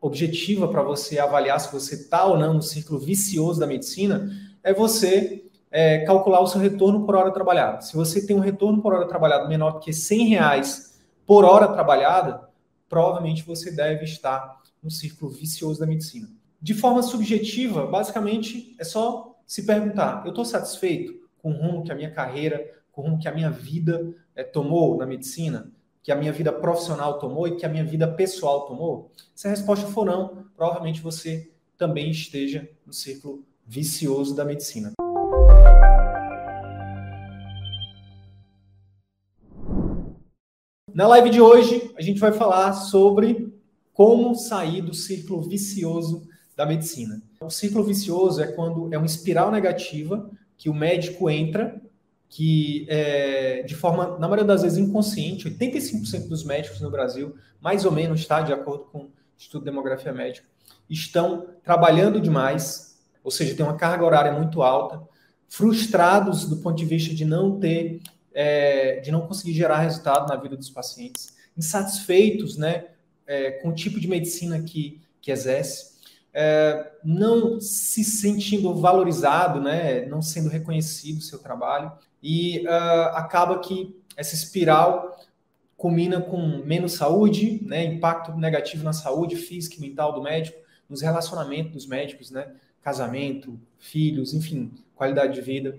objetiva para você avaliar se você está ou não no círculo vicioso da medicina é você é, calcular o seu retorno por hora trabalhada. Se você tem um retorno por hora trabalhada menor que 100 reais por hora trabalhada, provavelmente você deve estar no círculo vicioso da medicina. De forma subjetiva, basicamente é só se perguntar: eu estou satisfeito com o rumo que a minha carreira, com o rumo que a minha vida é, tomou na medicina? Que a minha vida profissional tomou e que a minha vida pessoal tomou? Se a resposta for não, provavelmente você também esteja no círculo vicioso da medicina. Na live de hoje, a gente vai falar sobre como sair do círculo vicioso da medicina. O círculo vicioso é quando é uma espiral negativa que o médico entra que, é, de forma, na maioria das vezes, inconsciente, 85% dos médicos no Brasil, mais ou menos, está de acordo com o Estudo de Demografia Médica, estão trabalhando demais, ou seja, tem uma carga horária muito alta, frustrados do ponto de vista de não ter, é, de não conseguir gerar resultado na vida dos pacientes, insatisfeitos né, é, com o tipo de medicina que, que exerce, é, não se sentindo valorizado, né, não sendo reconhecido o seu trabalho, e uh, acaba que essa espiral culmina com menos saúde, né, impacto negativo na saúde física e mental do médico, nos relacionamentos dos médicos, né, casamento, filhos, enfim, qualidade de vida.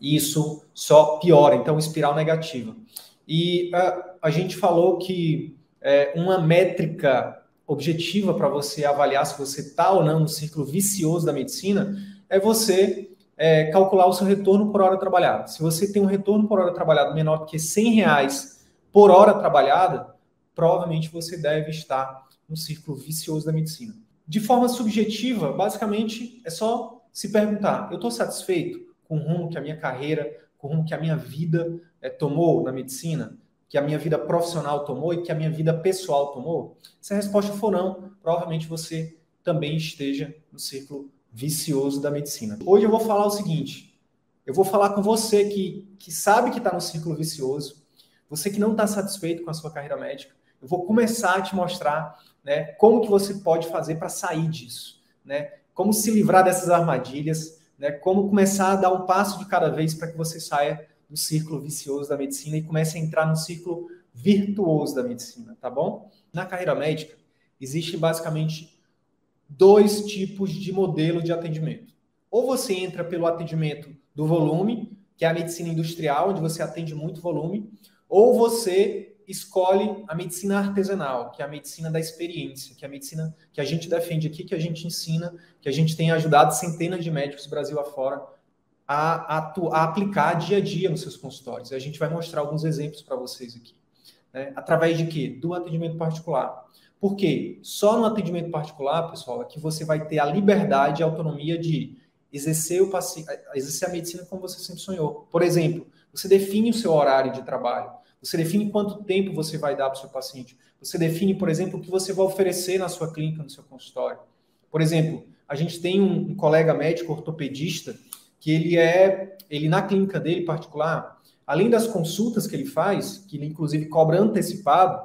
E isso só piora, então, espiral negativa. E uh, a gente falou que é, uma métrica objetiva para você avaliar se você está ou não no círculo vicioso da medicina é você é, calcular o seu retorno por hora trabalhada. Se você tem um retorno por hora trabalhada menor que 100 reais por hora trabalhada, provavelmente você deve estar no círculo vicioso da medicina. De forma subjetiva, basicamente, é só se perguntar: eu estou satisfeito com o rumo que a minha carreira, com o rumo que a minha vida é, tomou na medicina? Que a minha vida profissional tomou e que a minha vida pessoal tomou? Se a resposta for não, provavelmente você também esteja no círculo vicioso da medicina. Hoje eu vou falar o seguinte: eu vou falar com você que, que sabe que está no círculo vicioso, você que não está satisfeito com a sua carreira médica. Eu vou começar a te mostrar né, como que você pode fazer para sair disso, né? Como se livrar dessas armadilhas, né? Como começar a dar um passo de cada vez para que você saia do círculo vicioso da medicina e comece a entrar no círculo virtuoso da medicina, tá bom? Na carreira médica existe basicamente dois tipos de modelo de atendimento. Ou você entra pelo atendimento do volume, que é a medicina industrial, onde você atende muito volume, ou você escolhe a medicina artesanal, que é a medicina da experiência, que é a medicina que a gente defende aqui, que a gente ensina, que a gente tem ajudado centenas de médicos Brasil afora a, a, aplicar dia a dia nos seus consultórios. A gente vai mostrar alguns exemplos para vocês aqui. Né? Através de quê? Do atendimento particular. Porque só no atendimento particular, pessoal, é que você vai ter a liberdade e a autonomia de exercer, o exercer a medicina como você sempre sonhou. Por exemplo, você define o seu horário de trabalho, você define quanto tempo você vai dar para o seu paciente, você define, por exemplo, o que você vai oferecer na sua clínica, no seu consultório. Por exemplo, a gente tem um, um colega médico ortopedista que ele é, ele na clínica dele particular, além das consultas que ele faz, que ele inclusive cobra antecipado,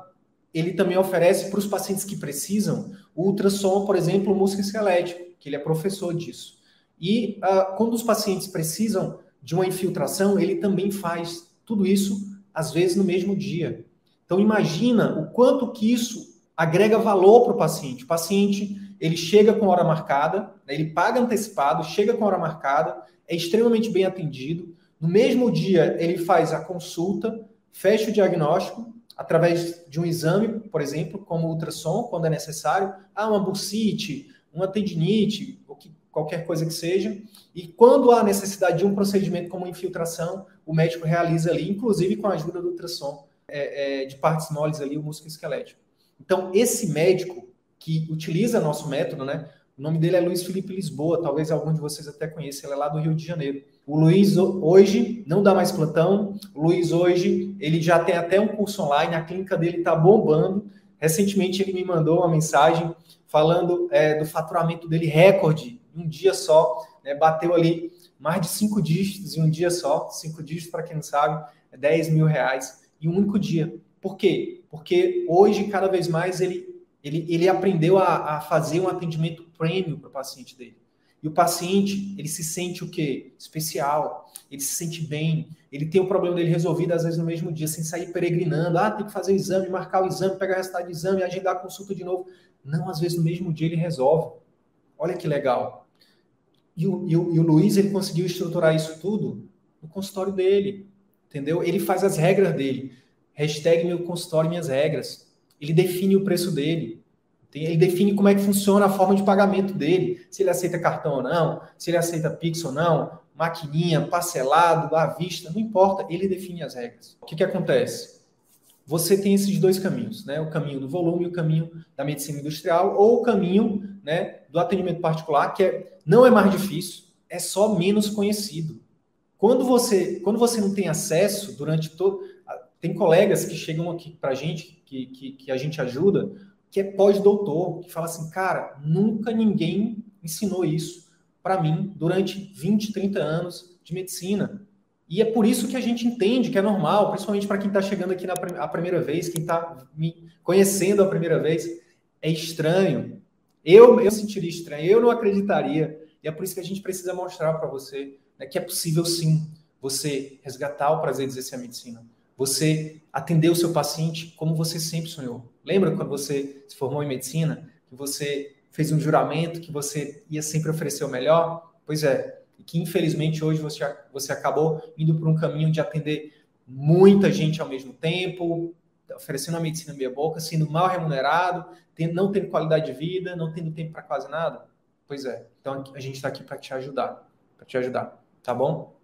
ele também oferece para os pacientes que precisam o ultrassom, por exemplo, músculo esquelético, que ele é professor disso. E uh, quando os pacientes precisam de uma infiltração, ele também faz tudo isso, às vezes, no mesmo dia. Então, imagina o quanto que isso agrega valor para o paciente. O paciente ele chega com hora marcada, né, ele paga antecipado, chega com hora marcada, é extremamente bem atendido. No mesmo dia, ele faz a consulta, fecha o diagnóstico através de um exame, por exemplo, como ultrassom, quando é necessário, ah, uma bursite, uma tendinite, qualquer coisa que seja. E quando há necessidade de um procedimento como infiltração, o médico realiza ali, inclusive com a ajuda do ultrassom é, é, de partes moles ali, o músculo esquelético. Então, esse médico que utiliza nosso método, né? O nome dele é Luiz Felipe Lisboa, talvez algum de vocês até conheça, ele é lá do Rio de Janeiro. O Luiz hoje não dá mais plantão, o Luiz hoje, ele já tem até um curso online, a clínica dele está bombando. Recentemente ele me mandou uma mensagem falando é, do faturamento dele recorde, um dia só, né, bateu ali mais de cinco dígitos em um dia só, cinco dígitos, para quem não sabe, é 10 mil reais em um único dia. Por quê? Porque hoje, cada vez mais, ele ele, ele aprendeu a, a fazer um atendimento premium para o paciente dele. E o paciente, ele se sente o quê? Especial, ele se sente bem, ele tem o problema dele resolvido, às vezes, no mesmo dia, sem sair peregrinando. Ah, tem que fazer o exame, marcar o exame, pegar o resultado do exame, agendar a consulta de novo. Não, às vezes, no mesmo dia ele resolve. Olha que legal. E o, e o, e o Luiz, ele conseguiu estruturar isso tudo no consultório dele, entendeu? Ele faz as regras dele. Hashtag meu consultório, minhas regras ele define o preço dele. Ele define como é que funciona a forma de pagamento dele, se ele aceita cartão ou não, se ele aceita Pix ou não, maquininha, parcelado, à vista, não importa, ele define as regras. O que, que acontece? Você tem esses dois caminhos, né? O caminho do volume e o caminho da medicina industrial, ou o caminho né, do atendimento particular, que é, não é mais difícil, é só menos conhecido. Quando você, quando você não tem acesso durante todo. Tem colegas que chegam aqui para a gente que, que, que a gente ajuda, que é pós-doutor, que fala assim, cara, nunca ninguém ensinou isso para mim durante 20, 30 anos de medicina. E é por isso que a gente entende que é normal, principalmente para quem está chegando aqui na a primeira vez, quem está me conhecendo a primeira vez, é estranho. Eu, eu sentiria estranho, eu não acreditaria. E é por isso que a gente precisa mostrar para você né, que é possível sim você resgatar o prazer de exercer a medicina você atender o seu paciente como você sempre sonhou. Lembra quando você se formou em medicina, que você fez um juramento que você ia sempre oferecer o melhor? Pois é, e que infelizmente hoje você, você acabou indo por um caminho de atender muita gente ao mesmo tempo, oferecendo a medicina meia boca, sendo mal remunerado, não tendo qualidade de vida, não tendo tempo para quase nada. Pois é, então a gente está aqui para te ajudar, para te ajudar, tá bom?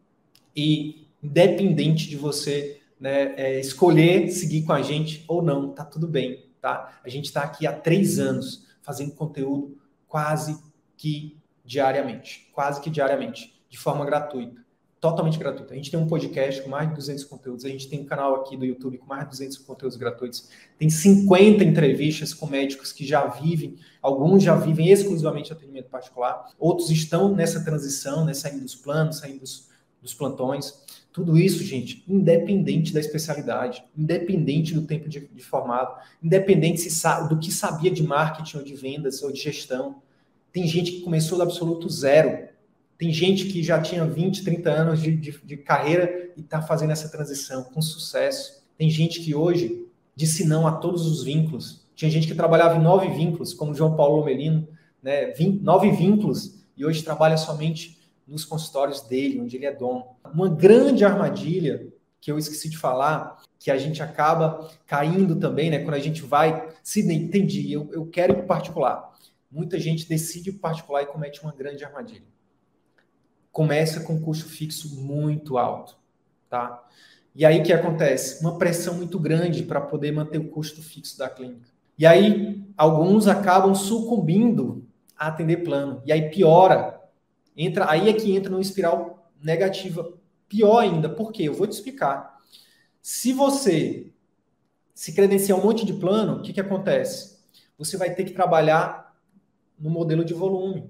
E independente de você né, é, escolher seguir com a gente ou não, tá tudo bem, tá? A gente está aqui há três anos fazendo conteúdo quase que diariamente, quase que diariamente, de forma gratuita, totalmente gratuita. A gente tem um podcast com mais de 200 conteúdos, a gente tem um canal aqui do YouTube com mais de 200 conteúdos gratuitos, tem 50 entrevistas com médicos que já vivem, alguns já vivem exclusivamente atendimento particular, outros estão nessa transição, né, saindo dos planos, saindo dos, dos plantões. Tudo isso, gente, independente da especialidade, independente do tempo de, de formado, independente se, do que sabia de marketing ou de vendas ou de gestão. Tem gente que começou do absoluto zero. Tem gente que já tinha 20, 30 anos de, de, de carreira e está fazendo essa transição com sucesso. Tem gente que hoje disse não a todos os vínculos. Tinha gente que trabalhava em nove vínculos, como João Paulo Lomelino, né? nove vínculos, e hoje trabalha somente nos consultórios dele, onde ele é dono. Uma grande armadilha que eu esqueci de falar, que a gente acaba caindo também, né? Quando a gente vai, se entendi, eu, eu quero ir para particular. Muita gente decide para particular e comete uma grande armadilha. Começa com custo fixo muito alto, tá? E aí o que acontece? Uma pressão muito grande para poder manter o custo fixo da clínica. E aí alguns acabam sucumbindo a atender plano. E aí piora entra, aí é que entra numa espiral negativa pior ainda. Por quê? Eu vou te explicar. Se você se credenciar um monte de plano, o que, que acontece? Você vai ter que trabalhar no modelo de volume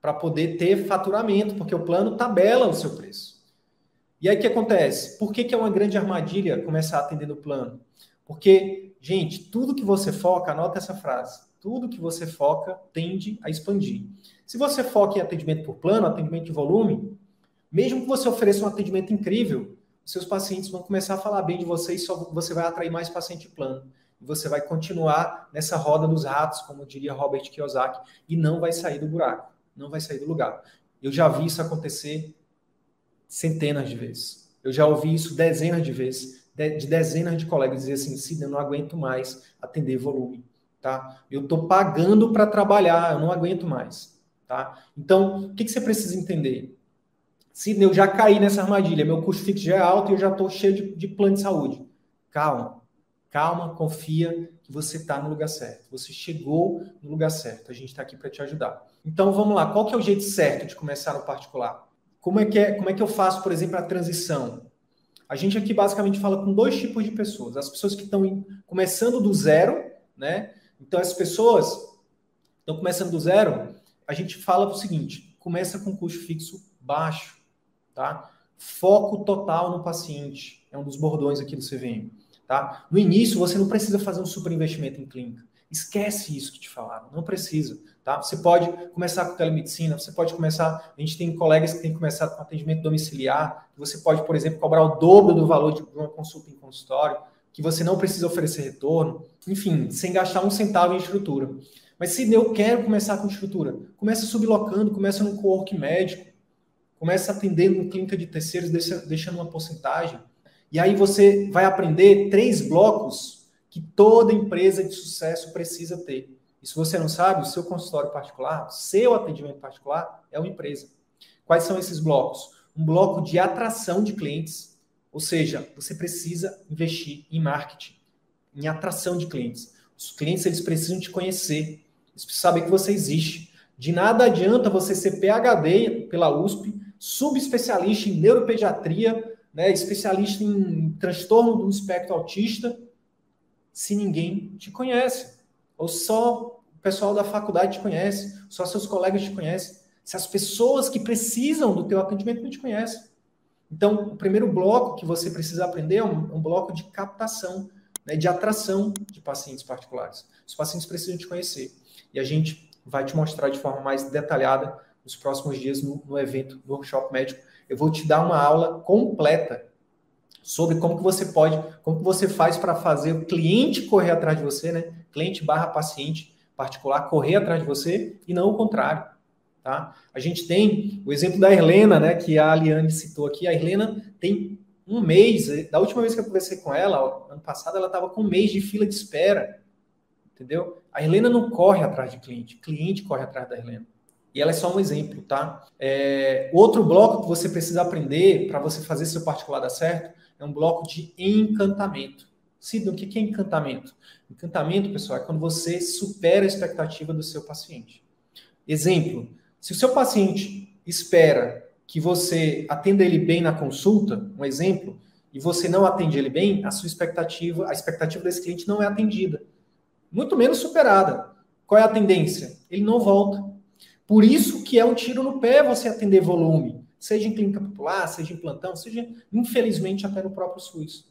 para poder ter faturamento, porque o plano tabela o seu preço. E aí o que acontece? Por que, que é uma grande armadilha começar a atender no plano? Porque, gente, tudo que você foca, anota essa frase, tudo que você foca tende a expandir. Se você foca em atendimento por plano, atendimento de volume, mesmo que você ofereça um atendimento incrível, seus pacientes vão começar a falar bem de você e só você vai atrair mais paciente plano. e você vai continuar nessa roda dos ratos, como diria Robert Kiyosaki, e não vai sair do buraco, não vai sair do lugar. Eu já vi isso acontecer centenas de vezes. Eu já ouvi isso dezenas de vezes, de, dezenas de colegas dizer assim, Sidney, eu não aguento mais atender volume, tá? Eu estou pagando para trabalhar, eu não aguento mais, tá? Então, o que, que você precisa entender? Sidney, eu já caí nessa armadilha, meu custo fixo já é alto e eu já estou cheio de, de plano de saúde. Calma, calma, confia que você está no lugar certo. Você chegou no lugar certo. A gente está aqui para te ajudar. Então vamos lá, qual que é o jeito certo de começar no particular? Como é que, é, como é que eu faço, por exemplo, a transição? A gente aqui basicamente fala com dois tipos de pessoas. As pessoas que estão começando do zero, né? Então, as pessoas estão começando do zero, a gente fala o seguinte: começa com custo fixo baixo, tá? Foco total no paciente. É um dos bordões aqui do CVM. Tá? No início, você não precisa fazer um super investimento em clínica. Esquece isso que te falaram, não precisa. Tá? Você pode começar com telemedicina, você pode começar. A gente tem colegas que têm começado com atendimento domiciliar. Você pode, por exemplo, cobrar o dobro do valor de uma consulta em consultório, que você não precisa oferecer retorno. Enfim, sem gastar um centavo em estrutura. Mas se eu quero começar com estrutura, começa sublocando, começa no co-work médico, começa atendendo no clínica de terceiros, deixando uma porcentagem. E aí você vai aprender três blocos que toda empresa de sucesso precisa ter. E se você não sabe, o seu consultório particular, seu atendimento particular é uma empresa. Quais são esses blocos? Um bloco de atração de clientes, ou seja, você precisa investir em marketing, em atração de clientes. Os clientes eles precisam te conhecer, eles saber que você existe. De nada adianta você ser PhD pela USP, subespecialista em neuropediatria, né, especialista em transtorno do espectro autista, se ninguém te conhece. Ou só o pessoal da faculdade te conhece, só seus colegas te conhecem. Se as pessoas que precisam do teu atendimento não te conhecem. Então, o primeiro bloco que você precisa aprender é um, um bloco de captação, né, de atração de pacientes particulares. Os pacientes precisam te conhecer. E a gente vai te mostrar de forma mais detalhada nos próximos dias no, no evento do workshop médico eu vou te dar uma aula completa sobre como que você pode, como que você faz para fazer o cliente correr atrás de você, né? Cliente barra paciente particular correr atrás de você e não o contrário, tá? A gente tem o exemplo da Helena, né? Que a Aliane citou aqui. A Helena tem um mês, da última vez que eu conversei com ela, ano passado, ela estava com um mês de fila de espera, entendeu? A Helena não corre atrás de cliente, cliente corre atrás da Helena. E ela é só um exemplo, tá? É, outro bloco que você precisa aprender para você fazer seu particular dar certo é um bloco de encantamento. Sidney, o que é encantamento? Encantamento, pessoal, é quando você supera a expectativa do seu paciente. Exemplo, se o seu paciente espera que você atenda ele bem na consulta, um exemplo, e você não atende ele bem, a sua expectativa, a expectativa desse cliente não é atendida. Muito menos superada. Qual é a tendência? Ele não volta. Por isso que é um tiro no pé você atender volume, seja em clínica popular, seja em plantão, seja, infelizmente, até no próprio SUS.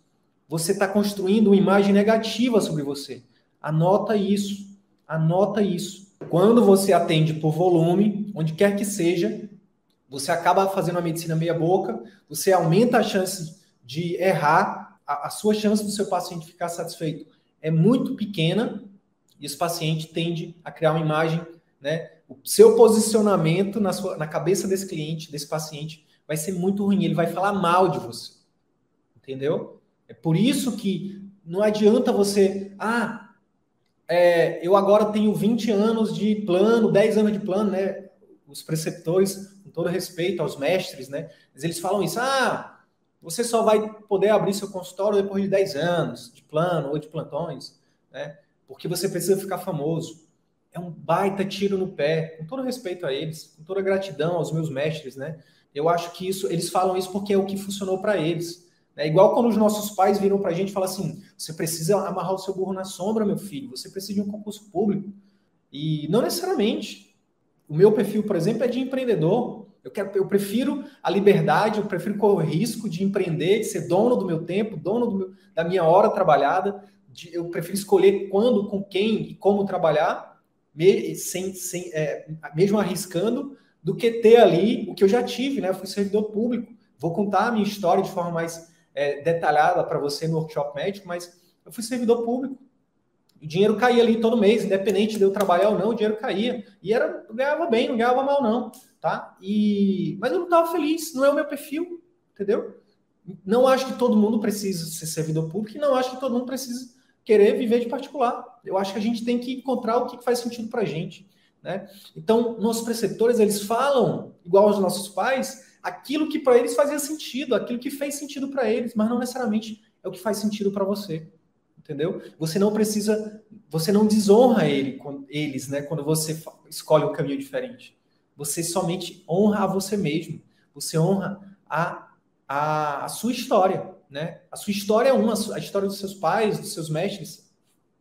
Você está construindo uma imagem negativa sobre você. Anota isso. Anota isso. Quando você atende por volume, onde quer que seja, você acaba fazendo a medicina meia boca, você aumenta a chance de errar, a, a sua chance do seu paciente ficar satisfeito é muito pequena, e esse paciente tende a criar uma imagem né, o seu posicionamento na, sua, na cabeça desse cliente, desse paciente, vai ser muito ruim. Ele vai falar mal de você. Entendeu? É por isso que não adianta você. Ah, é, eu agora tenho 20 anos de plano, 10 anos de plano, né? Os preceptores, com todo respeito aos mestres, né? Mas eles falam isso. Ah, você só vai poder abrir seu consultório depois de 10 anos de plano ou de plantões, né? Porque você precisa ficar famoso é um baita tiro no pé, com todo respeito a eles, com toda gratidão aos meus mestres, né? Eu acho que isso, eles falam isso porque é o que funcionou para eles. É igual quando os nossos pais viram para a gente e falam assim: você precisa amarrar o seu burro na sombra, meu filho, você precisa de um concurso público. E não necessariamente. O meu perfil, por exemplo, é de empreendedor. Eu, quero, eu prefiro a liberdade, eu prefiro correr o risco de empreender, de ser dono do meu tempo, dono do meu, da minha hora trabalhada. De, eu prefiro escolher quando, com quem e como trabalhar sem, sem, é, mesmo arriscando, do que ter ali o que eu já tive, né? Eu fui servidor público. Vou contar a minha história de forma mais é, detalhada para você no workshop médico, mas eu fui servidor público. O dinheiro caía ali todo mês, independente de eu trabalhar ou não, o dinheiro caía. E era, eu ganhava bem, não ganhava mal, não. Tá? E, mas eu não estava feliz, não é o meu perfil, entendeu? Não acho que todo mundo precisa ser servidor público e não acho que todo mundo precisa querer viver de particular. Eu acho que a gente tem que encontrar o que faz sentido para a gente. Né? Então, nossos preceptores, eles falam, igual aos nossos pais, aquilo que para eles fazia sentido, aquilo que fez sentido para eles, mas não necessariamente é o que faz sentido para você. Entendeu? Você não precisa, você não desonra ele, eles, né? Quando você escolhe um caminho diferente. Você somente honra a você mesmo. Você honra a, a, a sua história, né? A sua história é uma, a história dos seus pais, dos seus mestres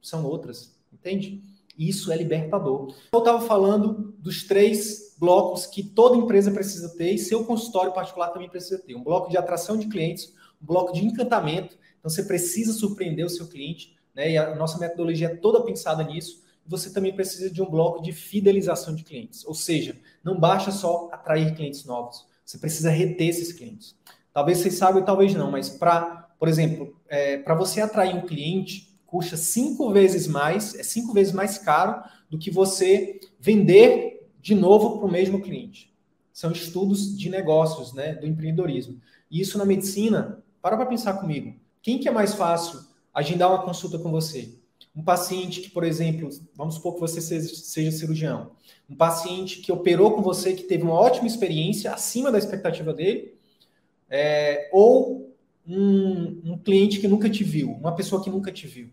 são outras, entende? Isso é libertador. Eu estava falando dos três blocos que toda empresa precisa ter e seu consultório particular também precisa ter. Um bloco de atração de clientes, um bloco de encantamento. Então você precisa surpreender o seu cliente, né? E a nossa metodologia é toda pensada nisso. Você também precisa de um bloco de fidelização de clientes. Ou seja, não basta só atrair clientes novos. Você precisa reter esses clientes. Talvez vocês saibam, talvez não, mas para, por exemplo, é, para você atrair um cliente, custa cinco vezes mais, é cinco vezes mais caro do que você vender de novo para o mesmo cliente. São estudos de negócios, né, do empreendedorismo. E isso na medicina, para para pensar comigo. Quem que é mais fácil agendar uma consulta com você? Um paciente que, por exemplo, vamos supor que você seja, seja cirurgião, um paciente que operou com você, que teve uma ótima experiência, acima da expectativa dele, é, ou um, um cliente que nunca te viu, uma pessoa que nunca te viu.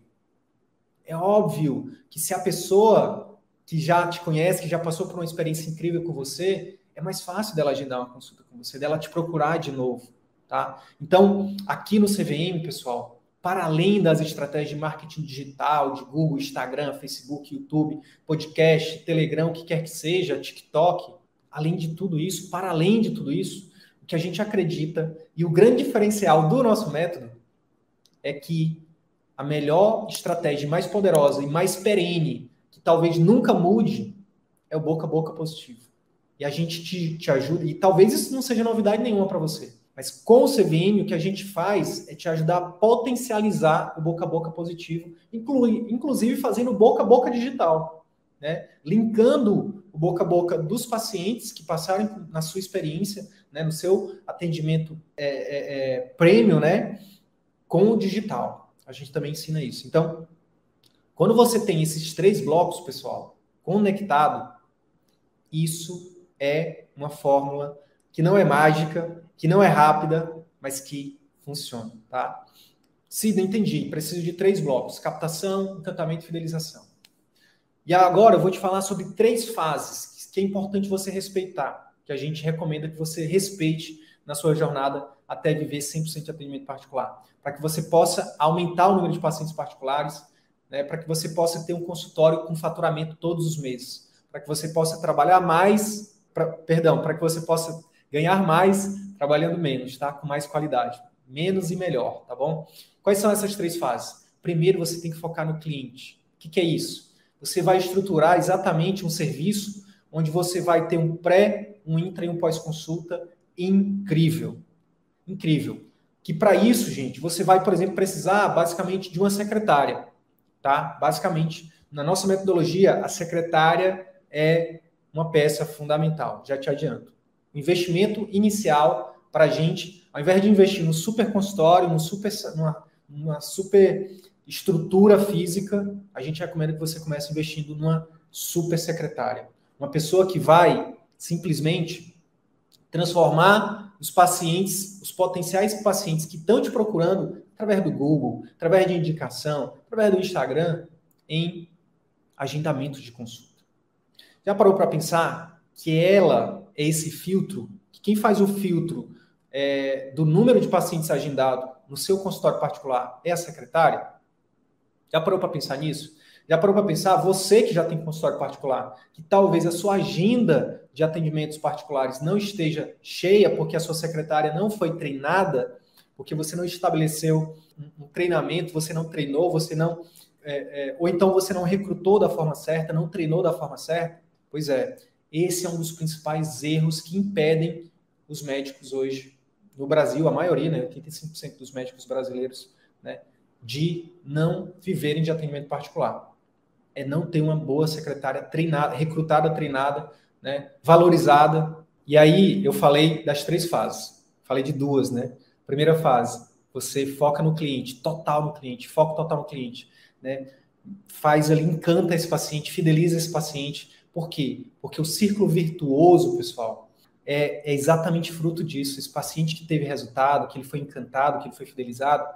É óbvio que se a pessoa que já te conhece, que já passou por uma experiência incrível com você, é mais fácil dela agendar uma consulta com você, dela te procurar de novo, tá? Então, aqui no CVM, pessoal, para além das estratégias de marketing digital, de Google, Instagram, Facebook, YouTube, podcast, Telegram, o que quer que seja, TikTok, além de tudo isso, para além de tudo isso, que a gente acredita e o grande diferencial do nosso método é que a melhor estratégia mais poderosa e mais perene, que talvez nunca mude, é o boca a boca positivo. E a gente te, te ajuda, e talvez isso não seja novidade nenhuma para você, mas com o CVM o que a gente faz é te ajudar a potencializar o boca a boca positivo, inclui, inclusive fazendo boca a boca digital, né? linkando boca a boca dos pacientes que passaram na sua experiência, né, no seu atendimento é, é, é, premium, né, com o digital. A gente também ensina isso. Então, quando você tem esses três blocos, pessoal, conectado, isso é uma fórmula que não é mágica, que não é rápida, mas que funciona, tá? Não entendi, preciso de três blocos: captação, encantamento e fidelização. E agora eu vou te falar sobre três fases que é importante você respeitar, que a gente recomenda que você respeite na sua jornada até viver 100% de atendimento particular, para que você possa aumentar o número de pacientes particulares, né, para que você possa ter um consultório com faturamento todos os meses, para que você possa trabalhar mais, pra, perdão, para que você possa ganhar mais trabalhando menos, tá? Com mais qualidade, menos e melhor, tá bom? Quais são essas três fases? Primeiro, você tem que focar no cliente. O que, que é isso? Você vai estruturar exatamente um serviço onde você vai ter um pré, um intra e um pós-consulta incrível incrível. Que para isso, gente, você vai, por exemplo, precisar basicamente de uma secretária, tá? Basicamente, na nossa metodologia, a secretária é uma peça fundamental, já te adianto. O investimento inicial para a gente, ao invés de investir no super consultório, no super, numa, numa super estrutura física, a gente recomenda que você comece investindo numa super secretária. Uma pessoa que vai simplesmente transformar os pacientes, os potenciais pacientes que estão te procurando através do Google, através de indicação, através do Instagram, em agendamento de consulta. Já parou para pensar que ela é esse filtro? Que quem faz o filtro é, do número de pacientes agendados no seu consultório particular é a secretária? Já parou para pensar nisso? Já parou para pensar, você que já tem consultório particular, que talvez a sua agenda de atendimentos particulares não esteja cheia porque a sua secretária não foi treinada, porque você não estabeleceu um treinamento, você não treinou, você não. É, é, ou então você não recrutou da forma certa, não treinou da forma certa. Pois é, esse é um dos principais erros que impedem os médicos hoje no Brasil, a maioria, né, 85% dos médicos brasileiros, né, de não viverem de atendimento particular. é não ter uma boa secretária treinada, recrutada, treinada, né, valorizada. E aí eu falei das três fases. Falei de duas, né? Primeira fase, você foca no cliente, total no cliente, foco total no cliente, né? Faz ali, encanta esse paciente, fideliza esse paciente. Por quê? Porque o círculo virtuoso, pessoal, é, é exatamente fruto disso. Esse paciente que teve resultado, que ele foi encantado, que ele foi fidelizado,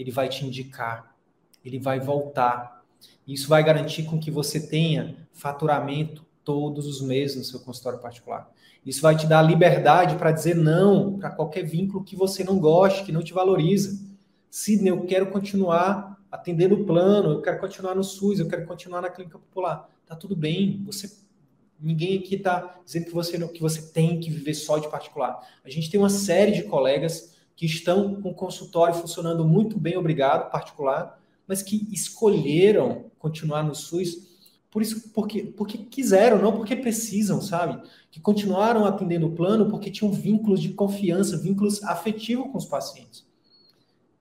ele vai te indicar, ele vai voltar. Isso vai garantir com que você tenha faturamento todos os meses no seu consultório particular. Isso vai te dar liberdade para dizer não para qualquer vínculo que você não goste, que não te valoriza. Sidney, eu quero continuar atendendo o plano, eu quero continuar no SUS, eu quero continuar na clínica popular. Tá tudo bem, você ninguém aqui está dizendo que você que você tem que viver só de particular. A gente tem uma série de colegas que estão com o consultório funcionando muito bem, obrigado, particular, mas que escolheram continuar no SUS por isso, porque, porque quiseram, não porque precisam, sabe? Que continuaram atendendo o plano porque tinham vínculos de confiança, vínculos afetivos com os pacientes.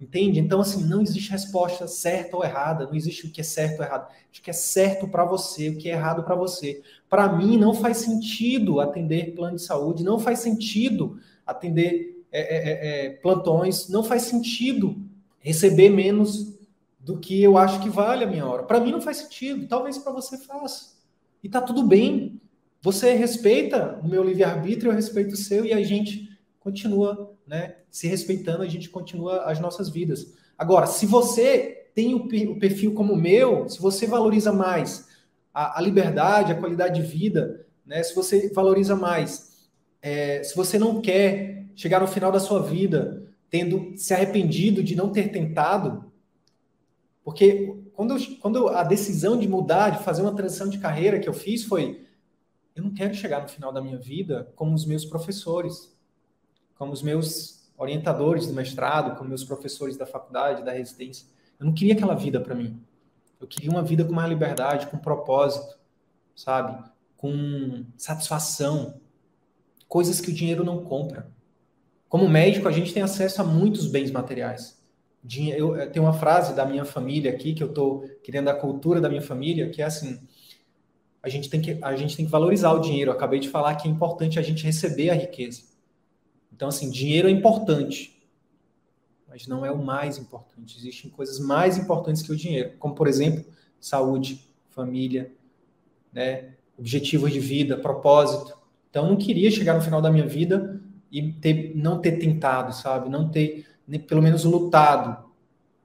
Entende? Então, assim, não existe resposta certa ou errada, não existe o que é certo ou errado. O que é certo para você, o que é errado para você. Para mim, não faz sentido atender plano de saúde, não faz sentido atender é, é, é, é plantões, não faz sentido receber menos do que eu acho que vale a minha hora. Para mim não faz sentido, talvez para você faça. E tá tudo bem. Você respeita o meu livre-arbítrio, eu respeito o seu e a gente continua, né, se respeitando, a gente continua as nossas vidas. Agora, se você tem o perfil como o meu, se você valoriza mais a, a liberdade, a qualidade de vida, né, se você valoriza mais, é, se você não quer chegar no final da sua vida tendo se arrependido de não ter tentado, porque quando, eu, quando a decisão de mudar, de fazer uma transição de carreira que eu fiz foi: eu não quero chegar no final da minha vida como os meus professores, como os meus orientadores do mestrado, como meus professores da faculdade, da residência. Eu não queria aquela vida para mim. Eu queria uma vida com mais liberdade, com propósito, sabe? Com satisfação. Coisas que o dinheiro não compra. Como médico, a gente tem acesso a muitos bens materiais eu, eu tenho uma frase da minha família aqui, que eu estou querendo a cultura da minha família, que é assim: a gente, tem que, a gente tem que valorizar o dinheiro. Acabei de falar que é importante a gente receber a riqueza. Então, assim, dinheiro é importante, mas não é o mais importante. Existem coisas mais importantes que o dinheiro, como, por exemplo, saúde, família, né, objetivos de vida, propósito. Então, eu não queria chegar no final da minha vida e ter, não ter tentado, sabe? Não ter pelo menos lutado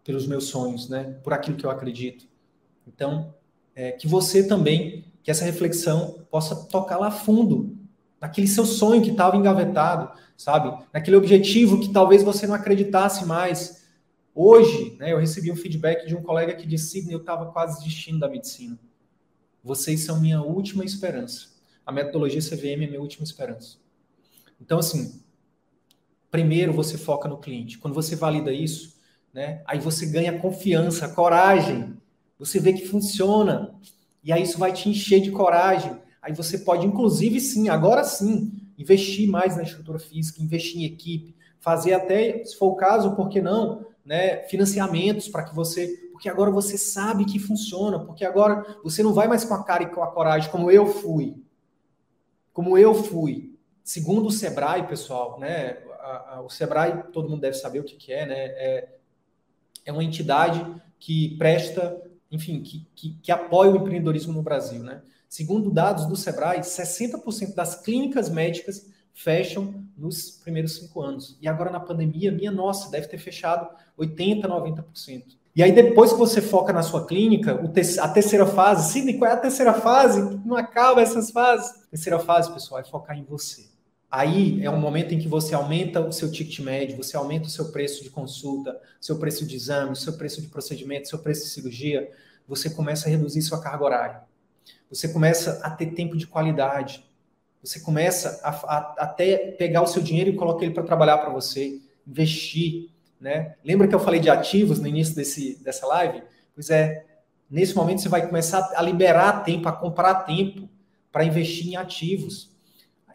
pelos meus sonhos, né? Por aquilo que eu acredito. Então, é, que você também, que essa reflexão possa tocar lá fundo, naquele seu sonho que estava engavetado, sabe? Naquele objetivo que talvez você não acreditasse mais. Hoje, né, eu recebi um feedback de um colega que disse, Sidney, eu estava quase desistindo da medicina. Vocês são minha última esperança. A metodologia CVM é minha última esperança. Então, assim, primeiro você foca no cliente. Quando você valida isso, né, aí você ganha confiança, coragem. Você vê que funciona. E aí isso vai te encher de coragem. Aí você pode, inclusive, sim, agora sim, investir mais na estrutura física, investir em equipe, fazer até, se for o caso, por que não, né, financiamentos para que você. Porque agora você sabe que funciona, porque agora você não vai mais com a cara e com a coragem, como eu fui. Como eu fui. Segundo o Sebrae, pessoal, né? a, a, o Sebrae, todo mundo deve saber o que, que é, né? É, é uma entidade que presta, enfim, que, que, que apoia o empreendedorismo no Brasil, né? Segundo dados do Sebrae, 60% das clínicas médicas fecham nos primeiros cinco anos. E agora na pandemia, minha nossa, deve ter fechado 80%, 90%. E aí depois que você foca na sua clínica, a terceira fase, Sidney, qual é a terceira fase? Não acaba essas fases. A terceira fase, pessoal, é focar em você. Aí é um momento em que você aumenta o seu ticket médio, você aumenta o seu preço de consulta, seu preço de exame, seu preço de procedimento, seu preço de cirurgia. Você começa a reduzir sua carga horária. Você começa a ter tempo de qualidade. Você começa a, a até pegar o seu dinheiro e colocar ele para trabalhar para você, investir. Né? Lembra que eu falei de ativos no início desse, dessa live? Pois é, nesse momento você vai começar a liberar tempo, a comprar tempo para investir em ativos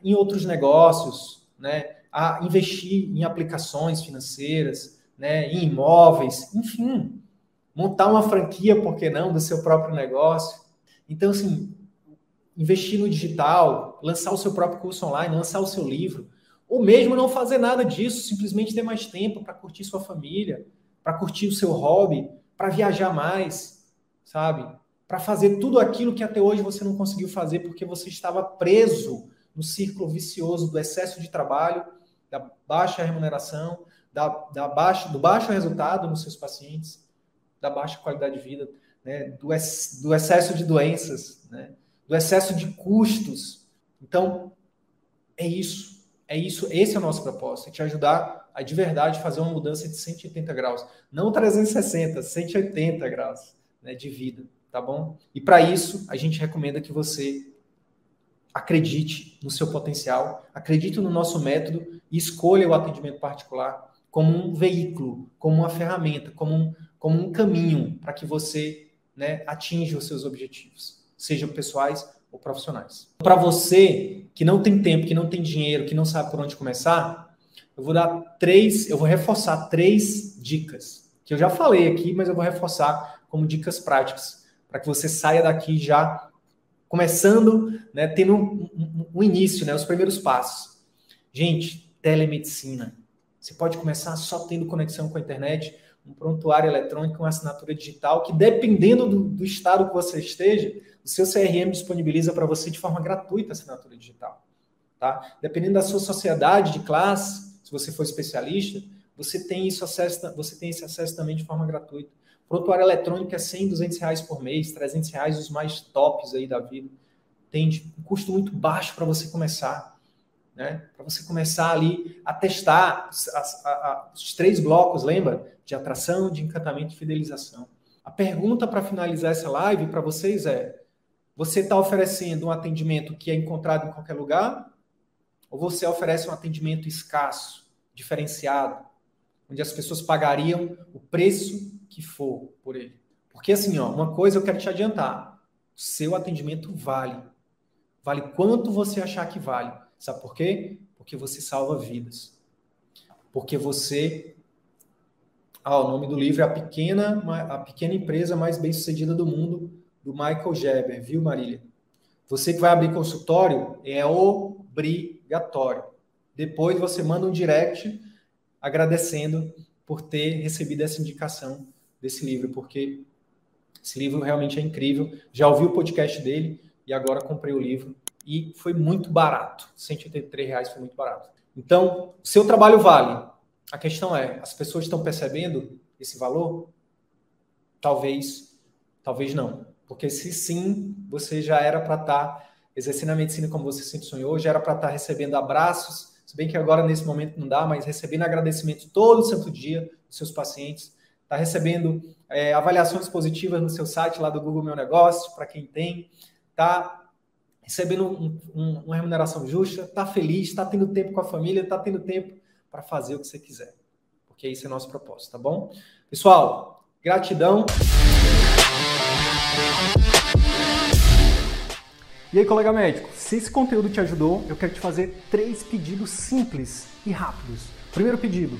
em outros negócios, né, a investir em aplicações financeiras, né, em imóveis, enfim, montar uma franquia, por que não, do seu próprio negócio, Então, assim, investir no digital, lançar o seu próprio curso online, lançar o seu livro, ou mesmo não fazer nada disso, simplesmente ter mais tempo para curtir sua família, para curtir o seu hobby, para viajar mais, sabe? Para fazer tudo aquilo que até hoje você não conseguiu fazer porque você estava preso no círculo vicioso do excesso de trabalho, da baixa remuneração, da, da baixa, do baixo resultado nos seus pacientes, da baixa qualidade de vida, né? do, ex, do excesso de doenças, né? do excesso de custos. Então, é isso. É isso, esse é o nosso propósito, é te ajudar a de verdade fazer uma mudança de 180 graus, não 360, 180 graus né, de vida, tá bom? E para isso, a gente recomenda que você acredite no seu potencial, acredite no nosso método e escolha o atendimento particular como um veículo, como uma ferramenta, como um, como um caminho para que você né, atinja os seus objetivos, sejam pessoais ou profissionais. Para você que não tem tempo, que não tem dinheiro, que não sabe por onde começar, eu vou dar três, eu vou reforçar três dicas que eu já falei aqui, mas eu vou reforçar como dicas práticas para que você saia daqui já começando, né, tendo um, um, um início, né, os primeiros passos. Gente, telemedicina. Você pode começar só tendo conexão com a internet, um prontuário eletrônico, uma assinatura digital, que dependendo do, do estado que você esteja, o seu CRM disponibiliza para você de forma gratuita a assinatura digital. Tá? Dependendo da sua sociedade de classe, se você for especialista, você tem, isso acesso, você tem esse acesso também de forma gratuita. Prontuário eletrônico é 100, 200 reais por mês, 300 reais os mais tops aí da vida. Tem um custo muito baixo para você começar. Né? Para você começar ali a testar as, os três blocos, lembra? De atração, de encantamento e fidelização. A pergunta para finalizar essa live para vocês é: você está oferecendo um atendimento que é encontrado em qualquer lugar? Ou você oferece um atendimento escasso, diferenciado, onde as pessoas pagariam o preço que for por ele? Porque assim, ó, uma coisa eu quero te adiantar: seu atendimento vale. Vale quanto você achar que vale. Sabe por quê? Porque você salva vidas. Porque você. Ah, o nome do livro é A Pequena, a pequena Empresa Mais Bem-Sucedida do Mundo, do Michael Geber, viu, Marília? Você que vai abrir consultório é obrigatório. Depois você manda um direct agradecendo por ter recebido essa indicação desse livro, porque esse livro realmente é incrível. Já ouvi o podcast dele e agora comprei o livro e foi muito barato. 183 reais foi muito barato. Então, seu trabalho vale. A questão é, as pessoas estão percebendo esse valor? Talvez, talvez não. Porque se sim, você já era para estar tá exercendo a medicina como você sempre sonhou, já era para estar tá recebendo abraços, se bem que agora nesse momento não dá, mas recebendo agradecimento todo santo dia dos seus pacientes, está recebendo é, avaliações positivas no seu site lá do Google Meu Negócio, para quem tem, está recebendo um, um, uma remuneração justa, está feliz, está tendo tempo com a família, está tendo tempo para fazer o que você quiser. Porque esse é o nosso propósito, tá bom? Pessoal, gratidão. E aí, colega médico, se esse conteúdo te ajudou, eu quero te fazer três pedidos simples e rápidos. Primeiro pedido,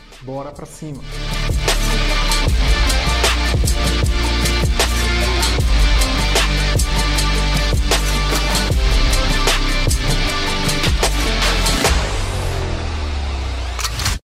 Bora pra cima!